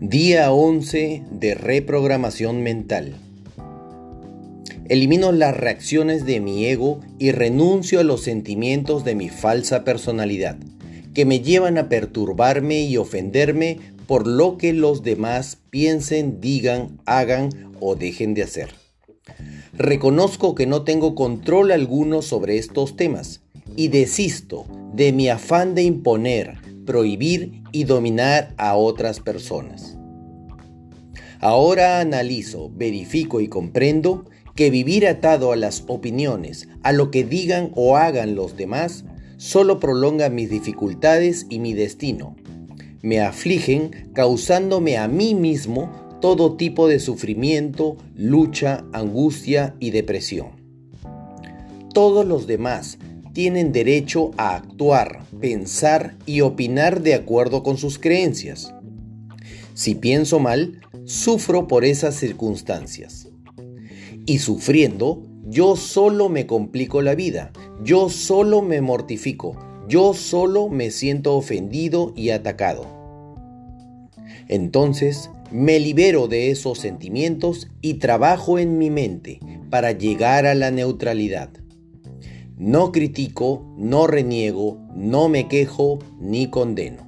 Día 11 de reprogramación mental. Elimino las reacciones de mi ego y renuncio a los sentimientos de mi falsa personalidad, que me llevan a perturbarme y ofenderme por lo que los demás piensen, digan, hagan o dejen de hacer. Reconozco que no tengo control alguno sobre estos temas y desisto de mi afán de imponer, prohibir y dominar a otras personas. Ahora analizo, verifico y comprendo que vivir atado a las opiniones, a lo que digan o hagan los demás, solo prolonga mis dificultades y mi destino. Me afligen causándome a mí mismo todo tipo de sufrimiento, lucha, angustia y depresión. Todos los demás tienen derecho a actuar, pensar y opinar de acuerdo con sus creencias. Si pienso mal, sufro por esas circunstancias. Y sufriendo, yo solo me complico la vida, yo solo me mortifico, yo solo me siento ofendido y atacado. Entonces, me libero de esos sentimientos y trabajo en mi mente para llegar a la neutralidad. No critico, no reniego, no me quejo ni condeno.